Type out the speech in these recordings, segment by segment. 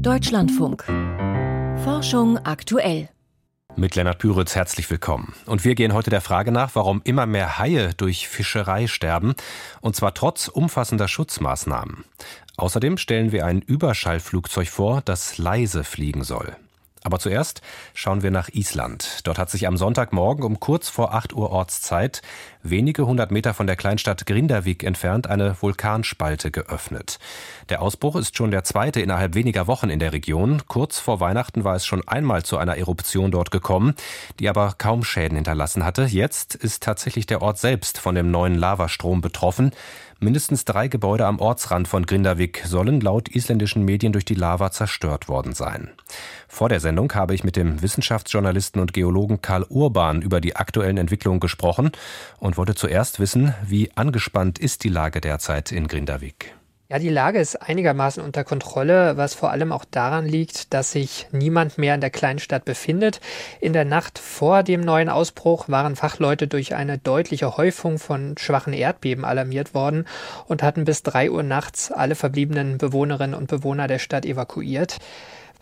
Deutschlandfunk. Forschung aktuell. Mit Lennart Püritz herzlich willkommen. Und wir gehen heute der Frage nach, warum immer mehr Haie durch Fischerei sterben, und zwar trotz umfassender Schutzmaßnahmen. Außerdem stellen wir ein Überschallflugzeug vor, das leise fliegen soll. Aber zuerst schauen wir nach Island. Dort hat sich am Sonntagmorgen um kurz vor 8 Uhr Ortszeit, wenige hundert Meter von der Kleinstadt Grindavik entfernt, eine Vulkanspalte geöffnet. Der Ausbruch ist schon der zweite innerhalb weniger Wochen in der Region. Kurz vor Weihnachten war es schon einmal zu einer Eruption dort gekommen, die aber kaum Schäden hinterlassen hatte. Jetzt ist tatsächlich der Ort selbst von dem neuen Lavastrom betroffen. Mindestens drei Gebäude am Ortsrand von Grindavik sollen laut isländischen Medien durch die Lava zerstört worden sein. Vor der Sendung habe ich mit dem Wissenschaftsjournalisten und Geologen Karl Urban über die aktuellen Entwicklungen gesprochen und wollte zuerst wissen, wie angespannt ist die Lage derzeit in Grindavik. Ja, die Lage ist einigermaßen unter Kontrolle, was vor allem auch daran liegt, dass sich niemand mehr in der kleinen Stadt befindet. In der Nacht vor dem neuen Ausbruch waren Fachleute durch eine deutliche Häufung von schwachen Erdbeben alarmiert worden und hatten bis drei Uhr nachts alle verbliebenen Bewohnerinnen und Bewohner der Stadt evakuiert.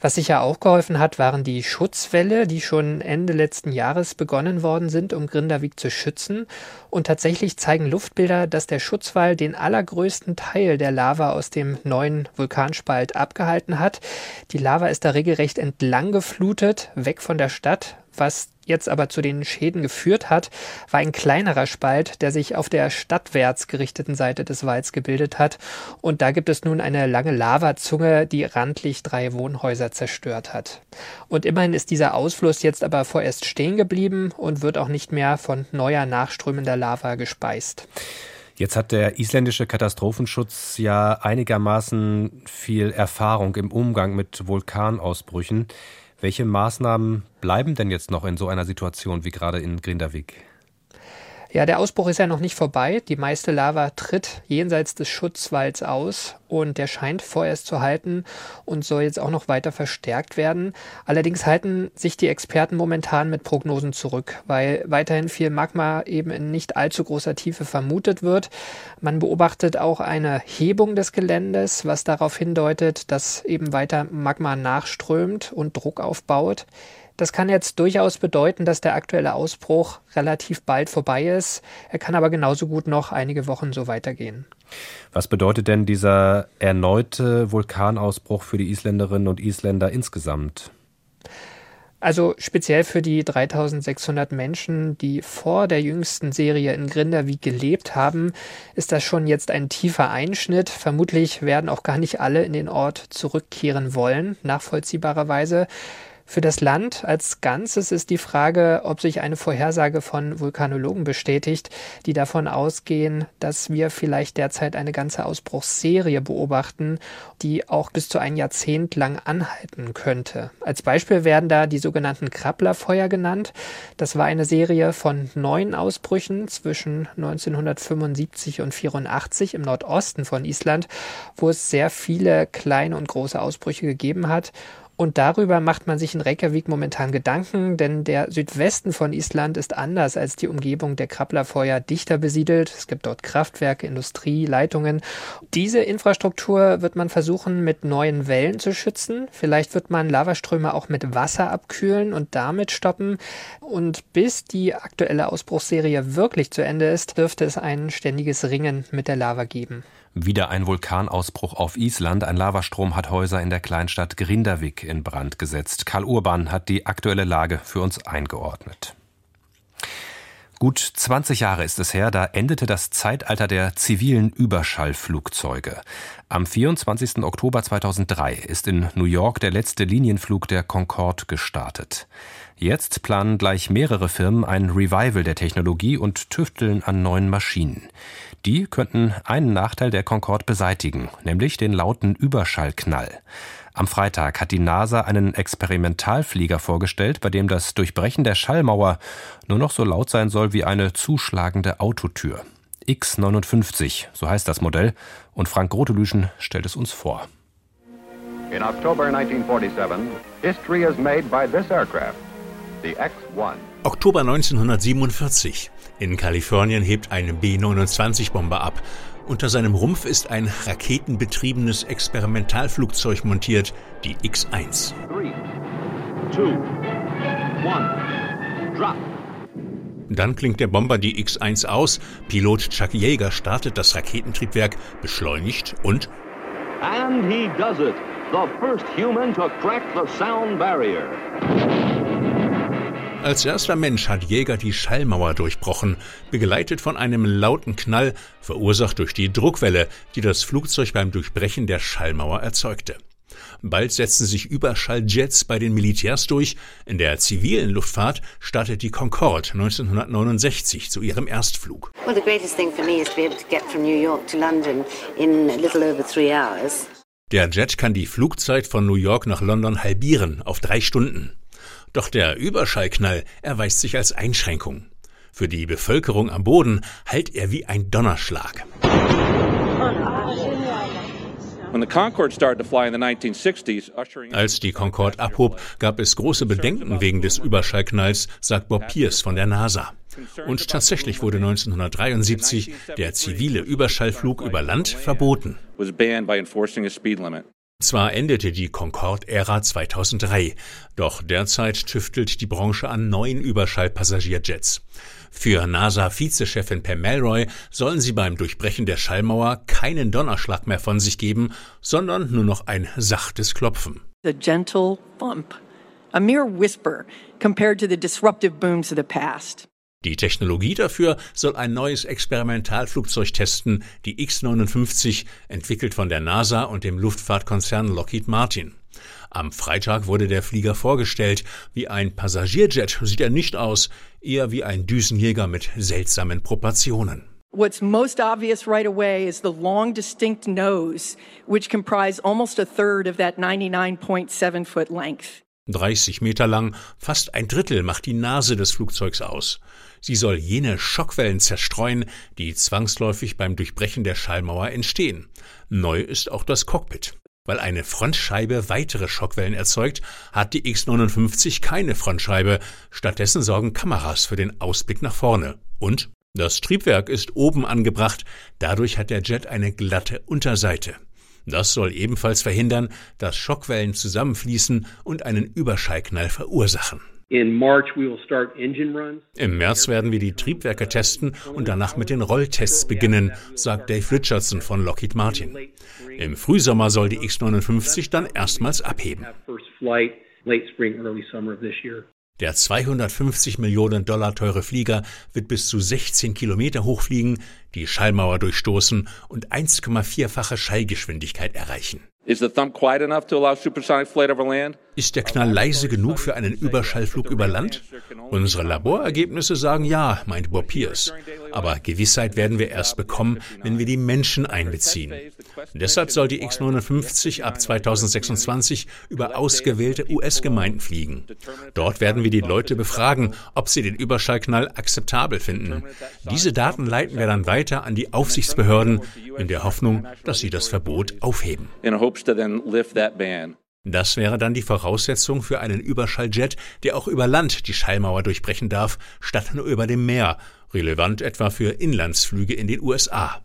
Was sicher auch geholfen hat, waren die Schutzwälle, die schon Ende letzten Jahres begonnen worden sind, um Grindavik zu schützen. Und tatsächlich zeigen Luftbilder, dass der Schutzwall den allergrößten Teil der Lava aus dem neuen Vulkanspalt abgehalten hat. Die Lava ist da regelrecht entlang geflutet, weg von der Stadt, was jetzt aber zu den Schäden geführt hat, war ein kleinerer Spalt, der sich auf der stadtwärts gerichteten Seite des Walds gebildet hat. Und da gibt es nun eine lange Lavazunge, die randlich drei Wohnhäuser zerstört hat. Und immerhin ist dieser Ausfluss jetzt aber vorerst stehen geblieben und wird auch nicht mehr von neuer nachströmender Lava gespeist. Jetzt hat der isländische Katastrophenschutz ja einigermaßen viel Erfahrung im Umgang mit Vulkanausbrüchen. Welche Maßnahmen bleiben denn jetzt noch in so einer Situation wie gerade in Grindavik? Ja, der Ausbruch ist ja noch nicht vorbei. Die meiste Lava tritt jenseits des Schutzwalds aus und der scheint vorerst zu halten und soll jetzt auch noch weiter verstärkt werden. Allerdings halten sich die Experten momentan mit Prognosen zurück, weil weiterhin viel Magma eben in nicht allzu großer Tiefe vermutet wird. Man beobachtet auch eine Hebung des Geländes, was darauf hindeutet, dass eben weiter Magma nachströmt und Druck aufbaut. Das kann jetzt durchaus bedeuten, dass der aktuelle Ausbruch relativ bald vorbei ist. Er kann aber genauso gut noch einige Wochen so weitergehen. Was bedeutet denn dieser erneute Vulkanausbruch für die Isländerinnen und Isländer insgesamt? Also speziell für die 3600 Menschen, die vor der jüngsten Serie in Grindavik gelebt haben, ist das schon jetzt ein tiefer Einschnitt. Vermutlich werden auch gar nicht alle in den Ort zurückkehren wollen, nachvollziehbarerweise. Für das Land als Ganzes ist die Frage, ob sich eine Vorhersage von Vulkanologen bestätigt, die davon ausgehen, dass wir vielleicht derzeit eine ganze Ausbruchsserie beobachten, die auch bis zu ein Jahrzehnt lang anhalten könnte. Als Beispiel werden da die sogenannten Krabblerfeuer genannt. Das war eine Serie von neun Ausbrüchen zwischen 1975 und 84 im Nordosten von Island, wo es sehr viele kleine und große Ausbrüche gegeben hat und darüber macht man sich in Reykjavik momentan Gedanken, denn der Südwesten von Island ist anders als die Umgebung der Krabblerfeuer dichter besiedelt. Es gibt dort Kraftwerke, Industrie, Leitungen. Diese Infrastruktur wird man versuchen, mit neuen Wellen zu schützen. Vielleicht wird man Lavaströme auch mit Wasser abkühlen und damit stoppen. Und bis die aktuelle Ausbruchsserie wirklich zu Ende ist, dürfte es ein ständiges Ringen mit der Lava geben. Wieder ein Vulkanausbruch auf Island. Ein Lavastrom hat Häuser in der Kleinstadt Grindavik in Brand gesetzt. Karl Urban hat die aktuelle Lage für uns eingeordnet. Gut 20 Jahre ist es her, da endete das Zeitalter der zivilen Überschallflugzeuge. Am 24. Oktober 2003 ist in New York der letzte Linienflug der Concorde gestartet. Jetzt planen gleich mehrere Firmen ein Revival der Technologie und tüfteln an neuen Maschinen. Die könnten einen Nachteil der Concorde beseitigen, nämlich den lauten Überschallknall. Am Freitag hat die NASA einen Experimentalflieger vorgestellt, bei dem das Durchbrechen der Schallmauer nur noch so laut sein soll wie eine zuschlagende Autotür. X59, so heißt das Modell, und Frank Grotelüschen stellt es uns vor. In October 1947, history is made by this aircraft, the X-1. Oktober 1947. In Kalifornien hebt eine B-29-Bombe ab Unter seinem Rumpf ist ein raketenbetriebenes Experimentalflugzeug montiert, die X-1. Three, two, one, drop. Dann klingt der Bomber die X-1 aus, Pilot Chuck Yeager startet das Raketentriebwerk, beschleunigt und And he does it. The first human to crack the sound barrier. Als erster Mensch hat Jäger die Schallmauer durchbrochen, begleitet von einem lauten Knall, verursacht durch die Druckwelle, die das Flugzeug beim Durchbrechen der Schallmauer erzeugte. Bald setzen sich Überschalljets bei den Militärs durch. In der zivilen Luftfahrt startet die Concorde 1969 zu ihrem Erstflug. Well, the greatest thing for me is to be able to get from New York to London in a little over three hours. Der Jet kann die Flugzeit von New York nach London halbieren auf drei Stunden. Doch der Überschallknall erweist sich als Einschränkung. Für die Bevölkerung am Boden hallt er wie ein Donnerschlag. Als die Concorde abhob, gab es große Bedenken wegen des Überschallknalls, sagt Bob Pierce von der NASA. Und tatsächlich wurde 1973 der zivile Überschallflug über Land verboten. Zwar endete die Concorde-Ära 2003, doch derzeit tüftelt die Branche an neuen Überschallpassagierjets. Für NASA-Vizechefin Pam Melroy sollen sie beim Durchbrechen der Schallmauer keinen Donnerschlag mehr von sich geben, sondern nur noch ein sachtes Klopfen. A gentle bump, a mere whisper compared to the disruptive booms of the past. Die Technologie dafür soll ein neues Experimentalflugzeug testen, die X-59, entwickelt von der NASA und dem Luftfahrtkonzern Lockheed Martin. Am Freitag wurde der Flieger vorgestellt. Wie ein Passagierjet sieht er nicht aus, eher wie ein Düsenjäger mit seltsamen Proportionen. What's most obvious right away is the long, distinct nose, which comprise almost a third of that 99.7 foot length. 30 Meter lang, fast ein Drittel macht die Nase des Flugzeugs aus. Sie soll jene Schockwellen zerstreuen, die zwangsläufig beim Durchbrechen der Schallmauer entstehen. Neu ist auch das Cockpit. Weil eine Frontscheibe weitere Schockwellen erzeugt, hat die X59 keine Frontscheibe. Stattdessen sorgen Kameras für den Ausblick nach vorne. Und das Triebwerk ist oben angebracht. Dadurch hat der Jet eine glatte Unterseite. Das soll ebenfalls verhindern, dass Schockwellen zusammenfließen und einen Überschallknall verursachen. Im März werden wir die Triebwerke testen und danach mit den Rolltests beginnen, sagt Dave Richardson von Lockheed Martin. Im Frühsommer soll die X-59 dann erstmals abheben. Der 250 Millionen Dollar teure Flieger wird bis zu 16 Kilometer hoch fliegen, die Schallmauer durchstoßen und 1,4-fache Schallgeschwindigkeit erreichen. Is the thump quiet enough to allow supersonic flight over land? Ist der Knall leise genug für einen Überschallflug über Land? Unsere Laborergebnisse sagen ja, meint Bob Pierce. Aber Gewissheit werden wir erst bekommen, wenn wir die Menschen einbeziehen. Deshalb soll die X-59 ab 2026 über ausgewählte US-Gemeinden fliegen. Dort werden wir die Leute befragen, ob sie den Überschallknall akzeptabel finden. Diese Daten leiten wir dann weiter an die Aufsichtsbehörden in der Hoffnung, dass sie das Verbot aufheben. Das wäre dann die Voraussetzung für einen Überschalljet, der auch über Land die Schallmauer durchbrechen darf, statt nur über dem Meer, relevant etwa für Inlandsflüge in den USA.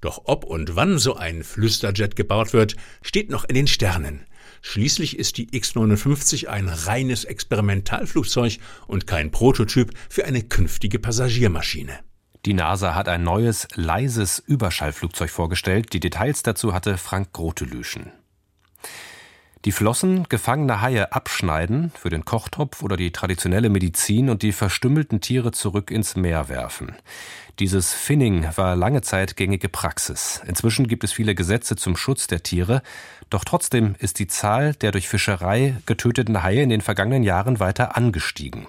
Doch ob und wann so ein Flüsterjet gebaut wird, steht noch in den Sternen. Schließlich ist die X-59 ein reines Experimentalflugzeug und kein Prototyp für eine künftige Passagiermaschine. Die NASA hat ein neues, leises Überschallflugzeug vorgestellt. Die Details dazu hatte Frank Grotelüschen. Die Flossen gefangener Haie abschneiden für den Kochtopf oder die traditionelle Medizin und die verstümmelten Tiere zurück ins Meer werfen. Dieses Finning war lange Zeit gängige Praxis. Inzwischen gibt es viele Gesetze zum Schutz der Tiere, doch trotzdem ist die Zahl der durch Fischerei getöteten Haie in den vergangenen Jahren weiter angestiegen.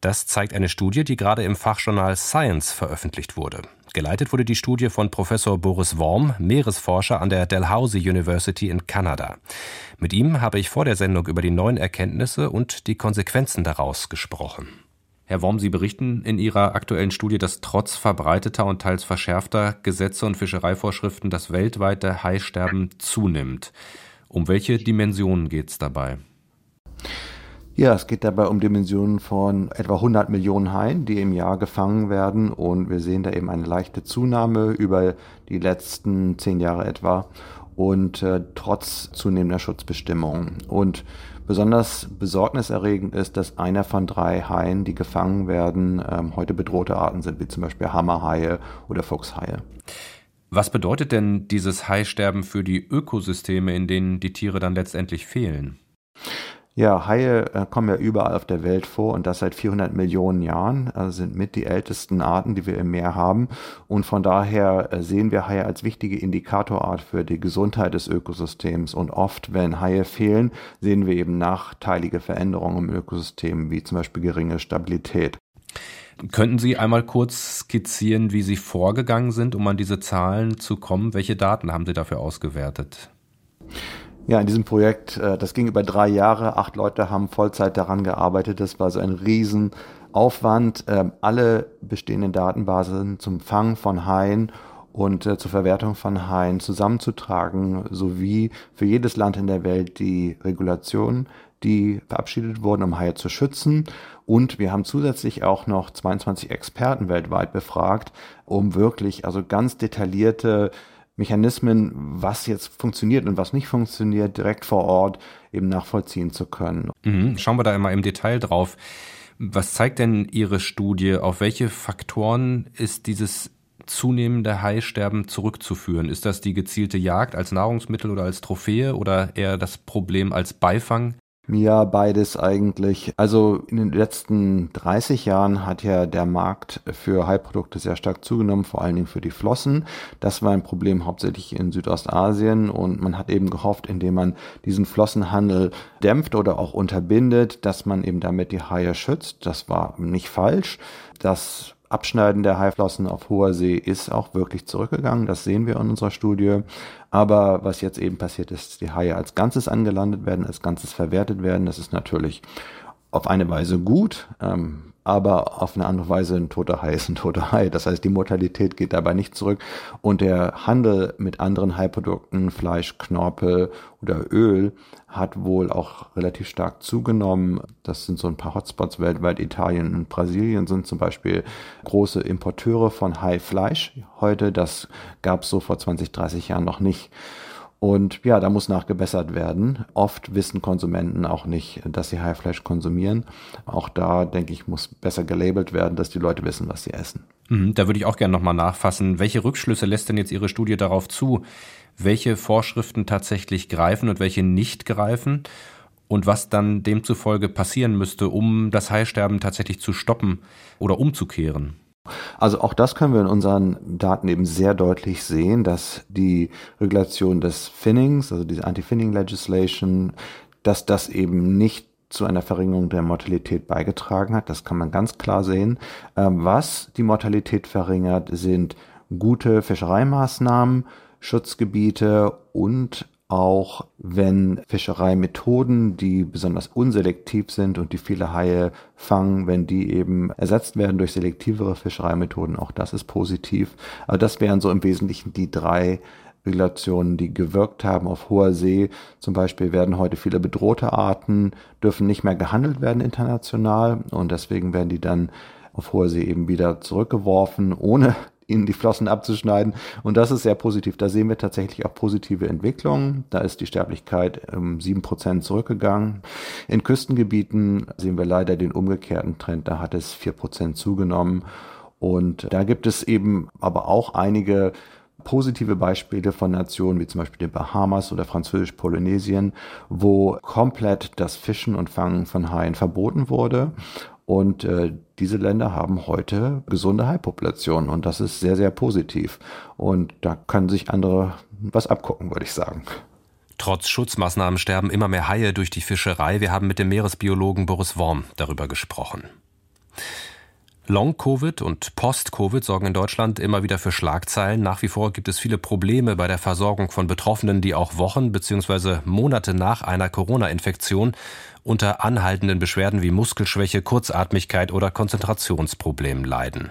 Das zeigt eine Studie, die gerade im Fachjournal Science veröffentlicht wurde. Geleitet wurde die Studie von Professor Boris Worm, Meeresforscher an der Dalhousie University in Kanada. Mit ihm habe ich vor der Sendung über die neuen Erkenntnisse und die Konsequenzen daraus gesprochen. Herr Worm, Sie berichten in Ihrer aktuellen Studie, dass trotz verbreiteter und teils verschärfter Gesetze und Fischereivorschriften das weltweite Haisterben zunimmt. Um welche Dimensionen geht es dabei? Ja, es geht dabei um Dimensionen von etwa 100 Millionen Haien, die im Jahr gefangen werden. Und wir sehen da eben eine leichte Zunahme über die letzten zehn Jahre etwa und äh, trotz zunehmender Schutzbestimmungen. Und besonders besorgniserregend ist, dass einer von drei Haien, die gefangen werden, ähm, heute bedrohte Arten sind, wie zum Beispiel Hammerhaie oder Fuchshaie. Was bedeutet denn dieses Haisterben für die Ökosysteme, in denen die Tiere dann letztendlich fehlen? Ja, Haie äh, kommen ja überall auf der Welt vor und das seit 400 Millionen Jahren, also sind mit die ältesten Arten, die wir im Meer haben. Und von daher äh, sehen wir Haie als wichtige Indikatorart für die Gesundheit des Ökosystems. Und oft, wenn Haie fehlen, sehen wir eben nachteilige Veränderungen im Ökosystem, wie zum Beispiel geringe Stabilität. Könnten Sie einmal kurz skizzieren, wie Sie vorgegangen sind, um an diese Zahlen zu kommen? Welche Daten haben Sie dafür ausgewertet? Ja, in diesem Projekt, äh, das ging über drei Jahre. Acht Leute haben Vollzeit daran gearbeitet. Das war so ein Riesenaufwand, ähm, alle bestehenden Datenbasen zum Fang von Haien und äh, zur Verwertung von Haien zusammenzutragen, sowie für jedes Land in der Welt die Regulationen, die verabschiedet wurden, um Haie zu schützen. Und wir haben zusätzlich auch noch 22 Experten weltweit befragt, um wirklich also ganz detaillierte Mechanismen, was jetzt funktioniert und was nicht funktioniert, direkt vor Ort eben nachvollziehen zu können. Mhm. Schauen wir da immer im Detail drauf. Was zeigt denn Ihre Studie? Auf welche Faktoren ist dieses zunehmende Haisterben zurückzuführen? Ist das die gezielte Jagd als Nahrungsmittel oder als Trophäe oder eher das Problem als Beifang? Ja, beides eigentlich. Also in den letzten 30 Jahren hat ja der Markt für Haiprodukte sehr stark zugenommen, vor allen Dingen für die Flossen. Das war ein Problem hauptsächlich in Südostasien und man hat eben gehofft, indem man diesen Flossenhandel dämpft oder auch unterbindet, dass man eben damit die Haie schützt. Das war nicht falsch. Das Abschneiden der Haiflossen auf hoher See ist auch wirklich zurückgegangen. Das sehen wir in unserer Studie. Aber was jetzt eben passiert ist, die Haie als Ganzes angelandet werden, als Ganzes verwertet werden. Das ist natürlich auf eine Weise gut. Ähm, aber auf eine andere Weise ein toter Hai ist ein toter Hai. Das heißt, die Mortalität geht dabei nicht zurück und der Handel mit anderen Haiprodukten, Fleisch, Knorpel oder Öl, hat wohl auch relativ stark zugenommen. Das sind so ein paar Hotspots weltweit. Italien und Brasilien sind zum Beispiel große Importeure von Haifleisch heute. Das gab es so vor 20, 30 Jahren noch nicht. Und ja, da muss nachgebessert werden. Oft wissen Konsumenten auch nicht, dass sie Haifleisch konsumieren. Auch da, denke ich, muss besser gelabelt werden, dass die Leute wissen, was sie essen. Mhm, da würde ich auch gerne nochmal nachfassen. Welche Rückschlüsse lässt denn jetzt Ihre Studie darauf zu, welche Vorschriften tatsächlich greifen und welche nicht greifen? Und was dann demzufolge passieren müsste, um das Haisterben tatsächlich zu stoppen oder umzukehren? Also auch das können wir in unseren Daten eben sehr deutlich sehen, dass die Regulation des Finnings, also diese Anti-Finning Legislation, dass das eben nicht zu einer Verringerung der Mortalität beigetragen hat. Das kann man ganz klar sehen. Ähm, was die Mortalität verringert, sind gute Fischereimaßnahmen, Schutzgebiete und auch wenn Fischereimethoden, die besonders unselektiv sind und die viele Haie fangen, wenn die eben ersetzt werden durch selektivere Fischereimethoden, auch das ist positiv. Aber das wären so im Wesentlichen die drei Regulationen, die gewirkt haben auf hoher See. Zum Beispiel werden heute viele bedrohte Arten, dürfen nicht mehr gehandelt werden international und deswegen werden die dann auf hoher See eben wieder zurückgeworfen, ohne ihnen die Flossen abzuschneiden. Und das ist sehr positiv. Da sehen wir tatsächlich auch positive Entwicklungen. Da ist die Sterblichkeit um sieben Prozent zurückgegangen. In Küstengebieten sehen wir leider den umgekehrten Trend. Da hat es vier Prozent zugenommen. Und da gibt es eben aber auch einige positive Beispiele von Nationen wie zum Beispiel den Bahamas oder Französisch-Polynesien, wo komplett das Fischen und Fangen von Haien verboten wurde und äh, diese Länder haben heute gesunde Haipopulationen und das ist sehr, sehr positiv. Und da können sich andere was abgucken, würde ich sagen. Trotz Schutzmaßnahmen sterben immer mehr Haie durch die Fischerei. Wir haben mit dem Meeresbiologen Boris Worm darüber gesprochen. Long-Covid und Post-Covid sorgen in Deutschland immer wieder für Schlagzeilen. Nach wie vor gibt es viele Probleme bei der Versorgung von Betroffenen, die auch Wochen bzw. Monate nach einer Corona-Infektion unter anhaltenden Beschwerden wie Muskelschwäche, Kurzatmigkeit oder Konzentrationsproblemen leiden.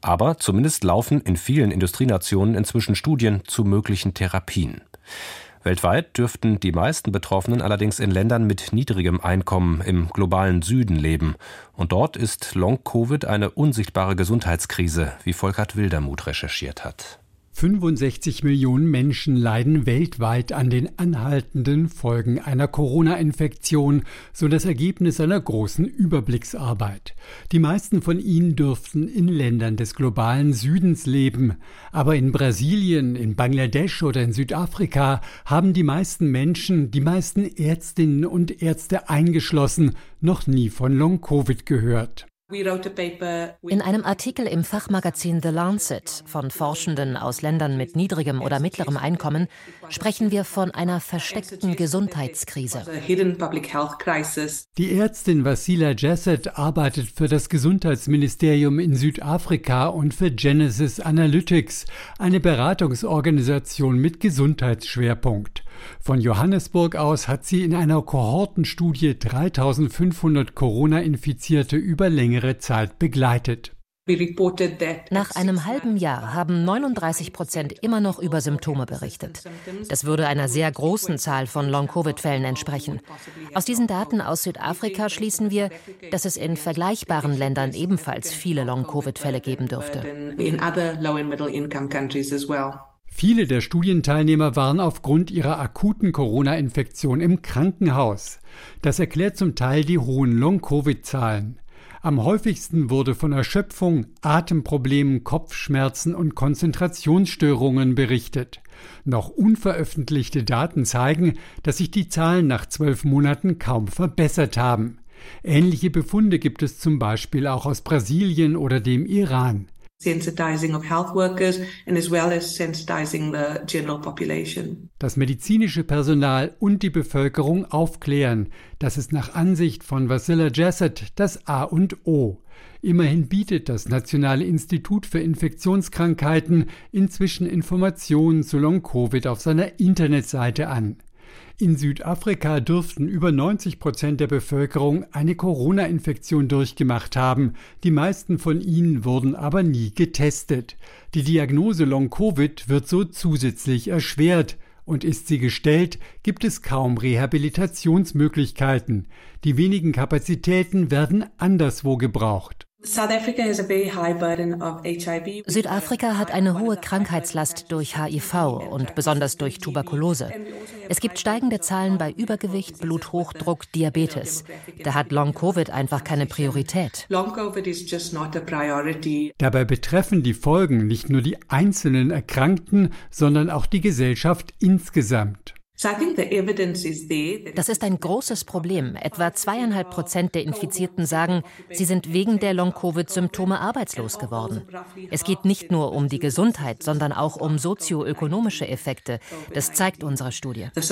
Aber zumindest laufen in vielen Industrienationen inzwischen Studien zu möglichen Therapien. Weltweit dürften die meisten Betroffenen allerdings in Ländern mit niedrigem Einkommen im globalen Süden leben. Und dort ist Long-Covid eine unsichtbare Gesundheitskrise, wie Volkert Wildermuth recherchiert hat. 65 Millionen Menschen leiden weltweit an den anhaltenden Folgen einer Corona-Infektion, so das Ergebnis einer großen Überblicksarbeit. Die meisten von ihnen dürften in Ländern des globalen Südens leben, aber in Brasilien, in Bangladesch oder in Südafrika haben die meisten Menschen, die meisten Ärztinnen und Ärzte eingeschlossen, noch nie von Long-Covid gehört. In einem Artikel im Fachmagazin The Lancet von Forschenden aus Ländern mit niedrigem oder mittlerem Einkommen sprechen wir von einer versteckten Gesundheitskrise. Die Ärztin Vasila Jesset arbeitet für das Gesundheitsministerium in Südafrika und für Genesis Analytics, eine Beratungsorganisation mit Gesundheitsschwerpunkt. Von Johannesburg aus hat sie in einer Kohortenstudie 3500 Corona-Infizierte über längere Zeit begleitet. Nach einem halben Jahr haben 39 Prozent immer noch über Symptome berichtet. Das würde einer sehr großen Zahl von Long-Covid-Fällen entsprechen. Aus diesen Daten aus Südafrika schließen wir, dass es in vergleichbaren Ländern ebenfalls viele Long-Covid-Fälle geben dürfte. Viele der Studienteilnehmer waren aufgrund ihrer akuten Corona-Infektion im Krankenhaus. Das erklärt zum Teil die hohen Long-Covid-Zahlen. Am häufigsten wurde von Erschöpfung, Atemproblemen, Kopfschmerzen und Konzentrationsstörungen berichtet. Noch unveröffentlichte Daten zeigen, dass sich die Zahlen nach zwölf Monaten kaum verbessert haben. Ähnliche Befunde gibt es zum Beispiel auch aus Brasilien oder dem Iran sensitizing of health workers and as well as sensitizing the general population. Das medizinische Personal und die Bevölkerung aufklären, das ist nach Ansicht von Vasila Jassat das A und O. Immerhin bietet das Nationale Institut für Infektionskrankheiten inzwischen Informationen zu Long-Covid auf seiner Internetseite an. In Südafrika dürften über 90 Prozent der Bevölkerung eine Corona-Infektion durchgemacht haben. Die meisten von ihnen wurden aber nie getestet. Die Diagnose Long-Covid wird so zusätzlich erschwert. Und ist sie gestellt, gibt es kaum Rehabilitationsmöglichkeiten. Die wenigen Kapazitäten werden anderswo gebraucht. Südafrika hat eine hohe Krankheitslast durch HIV und besonders durch Tuberkulose. Es gibt steigende Zahlen bei Übergewicht, Bluthochdruck, Diabetes. Da hat Long-Covid einfach keine Priorität. Dabei betreffen die Folgen nicht nur die einzelnen Erkrankten, sondern auch die Gesellschaft insgesamt. Das ist ein großes Problem. Etwa zweieinhalb Prozent der Infizierten sagen, sie sind wegen der Long-Covid-Symptome arbeitslos geworden. Es geht nicht nur um die Gesundheit, sondern auch um sozioökonomische Effekte. Das zeigt unsere Studie. In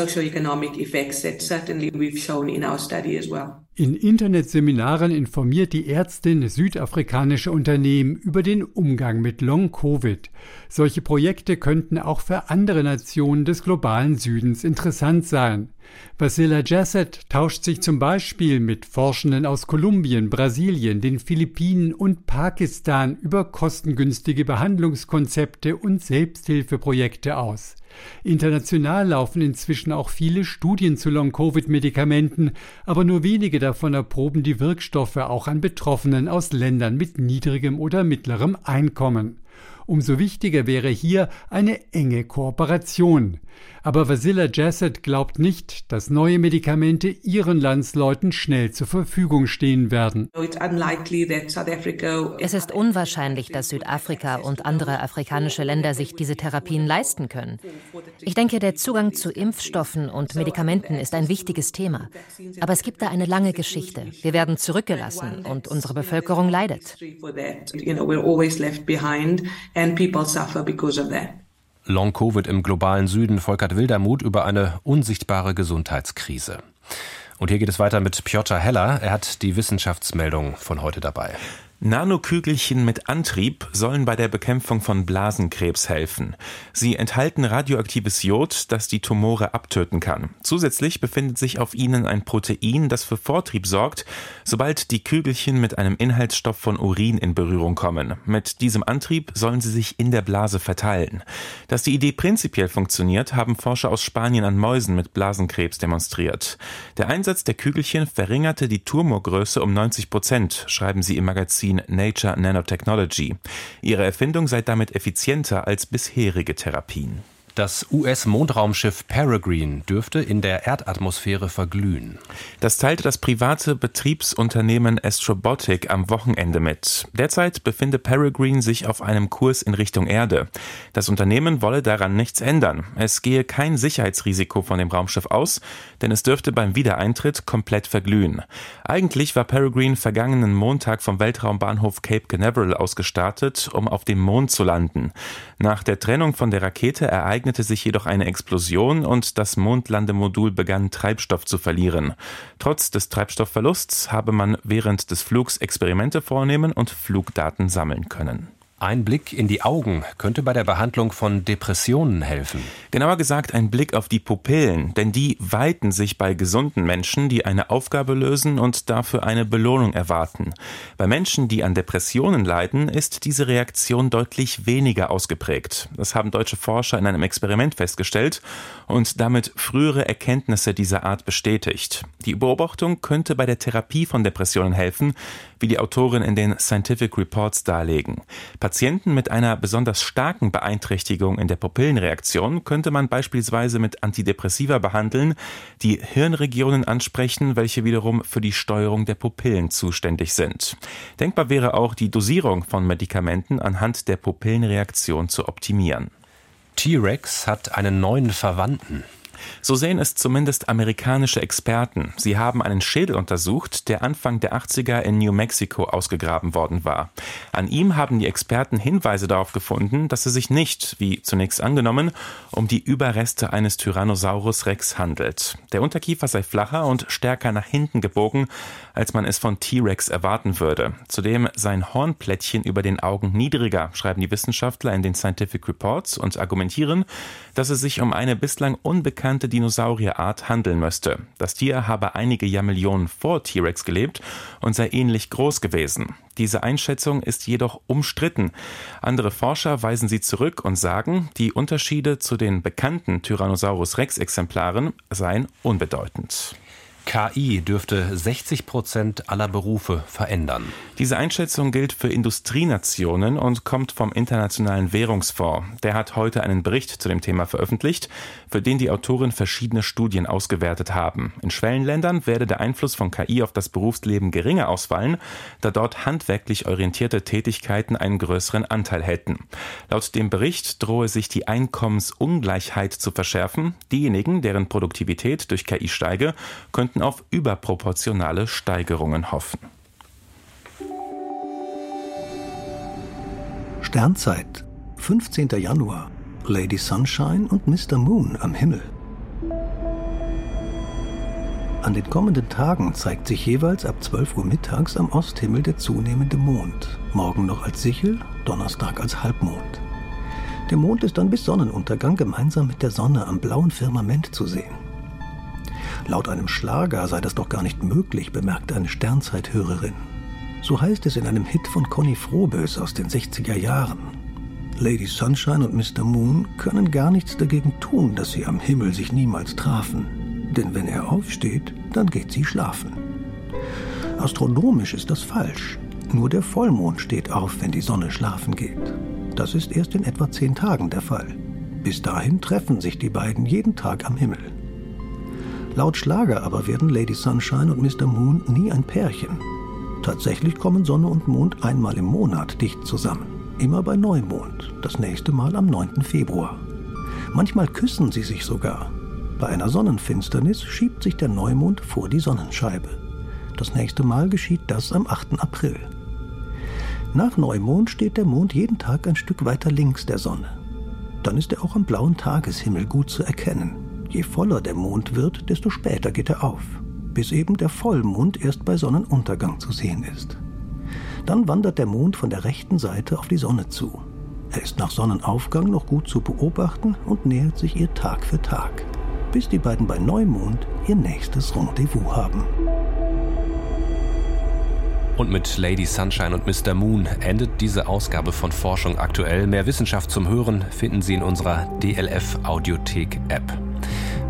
Internetseminaren informiert die Ärztin südafrikanische Unternehmen über den Umgang mit Long-Covid. Solche Projekte könnten auch für andere Nationen des globalen Südens interessant sein. Basila Jasset tauscht sich zum Beispiel mit Forschenden aus Kolumbien, Brasilien, den Philippinen und Pakistan über kostengünstige Behandlungskonzepte und Selbsthilfeprojekte aus. International laufen inzwischen auch viele Studien zu Long-Covid-Medikamenten, aber nur wenige davon erproben die Wirkstoffe auch an Betroffenen aus Ländern mit niedrigem oder mittlerem Einkommen. Umso wichtiger wäre hier eine enge Kooperation. Aber Vasila Jassett glaubt nicht, dass neue Medikamente ihren Landsleuten schnell zur Verfügung stehen werden. Es ist unwahrscheinlich, dass Südafrika und andere afrikanische Länder sich diese Therapien leisten können. Ich denke, der Zugang zu Impfstoffen und Medikamenten ist ein wichtiges Thema. Aber es gibt da eine lange Geschichte. Wir werden zurückgelassen und unsere Bevölkerung leidet. Long-Covid im globalen Süden, Volkert Wildermuth über eine unsichtbare Gesundheitskrise. Und hier geht es weiter mit Piotr Heller. Er hat die Wissenschaftsmeldung von heute dabei. Nanokügelchen mit Antrieb sollen bei der Bekämpfung von Blasenkrebs helfen. Sie enthalten radioaktives Jod, das die Tumore abtöten kann. Zusätzlich befindet sich auf ihnen ein Protein, das für Vortrieb sorgt, sobald die Kügelchen mit einem Inhaltsstoff von Urin in Berührung kommen. Mit diesem Antrieb sollen sie sich in der Blase verteilen. Dass die Idee prinzipiell funktioniert, haben Forscher aus Spanien an Mäusen mit Blasenkrebs demonstriert. Der Einsatz der Kügelchen verringerte die Tumorgröße um 90 Prozent, schreiben sie im Magazin Magazin Nature Nanotechnology. Ihre Erfindung sei damit effizienter als bisherige Therapien. Das US-Mondraumschiff Peregrine dürfte in der Erdatmosphäre verglühen. Das teilte das private Betriebsunternehmen Astrobotic am Wochenende mit. Derzeit befinde Peregrine sich auf einem Kurs in Richtung Erde. Das Unternehmen wolle daran nichts ändern. Es gehe kein Sicherheitsrisiko von dem Raumschiff aus, denn es dürfte beim Wiedereintritt komplett verglühen. Eigentlich war Peregrine vergangenen Montag vom Weltraumbahnhof Cape Canaveral aus gestartet, um auf dem Mond zu landen. Nach der Trennung von der Rakete ereignete ereignete sich jedoch eine Explosion und das Mondlandemodul begann Treibstoff zu verlieren. Trotz des Treibstoffverlusts habe man während des Flugs Experimente vornehmen und Flugdaten sammeln können. Ein Blick in die Augen könnte bei der Behandlung von Depressionen helfen. Genauer gesagt ein Blick auf die Pupillen, denn die weiten sich bei gesunden Menschen, die eine Aufgabe lösen und dafür eine Belohnung erwarten. Bei Menschen, die an Depressionen leiden, ist diese Reaktion deutlich weniger ausgeprägt. Das haben deutsche Forscher in einem Experiment festgestellt und damit frühere Erkenntnisse dieser Art bestätigt. Die Beobachtung könnte bei der Therapie von Depressionen helfen, wie die Autoren in den Scientific Reports darlegen. Patienten mit einer besonders starken Beeinträchtigung in der Pupillenreaktion könnte man beispielsweise mit Antidepressiva behandeln, die Hirnregionen ansprechen, welche wiederum für die Steuerung der Pupillen zuständig sind. Denkbar wäre auch die Dosierung von Medikamenten anhand der Pupillenreaktion zu optimieren. T-Rex hat einen neuen Verwandten. So sehen es zumindest amerikanische Experten. Sie haben einen Schädel untersucht, der Anfang der 80er in New Mexico ausgegraben worden war. An ihm haben die Experten Hinweise darauf gefunden, dass es sich nicht, wie zunächst angenommen, um die Überreste eines Tyrannosaurus Rex handelt. Der Unterkiefer sei flacher und stärker nach hinten gebogen, als man es von T-Rex erwarten würde. Zudem seien Hornplättchen über den Augen niedriger, schreiben die Wissenschaftler in den Scientific Reports und argumentieren, dass es sich um eine bislang unbekannte Dinosaurierart handeln müsste. Das Tier habe einige Jahrmillionen vor T-Rex gelebt und sei ähnlich groß gewesen. Diese Einschätzung ist jedoch umstritten. Andere Forscher weisen sie zurück und sagen, die Unterschiede zu den bekannten Tyrannosaurus Rex Exemplaren seien unbedeutend. KI dürfte 60 Prozent aller Berufe verändern. Diese Einschätzung gilt für Industrienationen und kommt vom Internationalen Währungsfonds. Der hat heute einen Bericht zu dem Thema veröffentlicht, für den die Autoren verschiedene Studien ausgewertet haben. In Schwellenländern werde der Einfluss von KI auf das Berufsleben geringer ausfallen, da dort handwerklich orientierte Tätigkeiten einen größeren Anteil hätten. Laut dem Bericht drohe sich die Einkommensungleichheit zu verschärfen. Diejenigen, deren Produktivität durch KI steige, könnten könnten auf überproportionale Steigerungen hoffen. Sternzeit, 15. Januar. Lady Sunshine und Mr. Moon am Himmel. An den kommenden Tagen zeigt sich jeweils ab 12 Uhr mittags am Osthimmel der zunehmende Mond. Morgen noch als Sichel, Donnerstag als Halbmond. Der Mond ist dann bis Sonnenuntergang gemeinsam mit der Sonne am blauen Firmament zu sehen. Laut einem Schlager sei das doch gar nicht möglich, bemerkte eine Sternzeithörerin. So heißt es in einem Hit von Conny Frohbös aus den 60er Jahren. Lady Sunshine und Mr. Moon können gar nichts dagegen tun, dass sie am Himmel sich niemals trafen. Denn wenn er aufsteht, dann geht sie schlafen. Astronomisch ist das falsch. Nur der Vollmond steht auf, wenn die Sonne schlafen geht. Das ist erst in etwa zehn Tagen der Fall. Bis dahin treffen sich die beiden jeden Tag am Himmel. Laut Schlager aber werden Lady Sunshine und Mr. Moon nie ein Pärchen. Tatsächlich kommen Sonne und Mond einmal im Monat dicht zusammen. Immer bei Neumond, das nächste Mal am 9. Februar. Manchmal küssen sie sich sogar. Bei einer Sonnenfinsternis schiebt sich der Neumond vor die Sonnenscheibe. Das nächste Mal geschieht das am 8. April. Nach Neumond steht der Mond jeden Tag ein Stück weiter links der Sonne. Dann ist er auch am blauen Tageshimmel gut zu erkennen. Je voller der Mond wird, desto später geht er auf, bis eben der Vollmond erst bei Sonnenuntergang zu sehen ist. Dann wandert der Mond von der rechten Seite auf die Sonne zu. Er ist nach Sonnenaufgang noch gut zu beobachten und nähert sich ihr Tag für Tag, bis die beiden bei Neumond ihr nächstes Rendezvous haben. Und mit Lady Sunshine und Mr. Moon endet diese Ausgabe von Forschung aktuell. Mehr Wissenschaft zum Hören finden Sie in unserer DLF Audiothek App.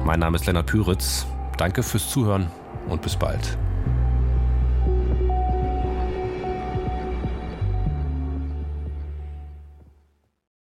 Mein Name ist Lennart Püritz. Danke fürs Zuhören und bis bald.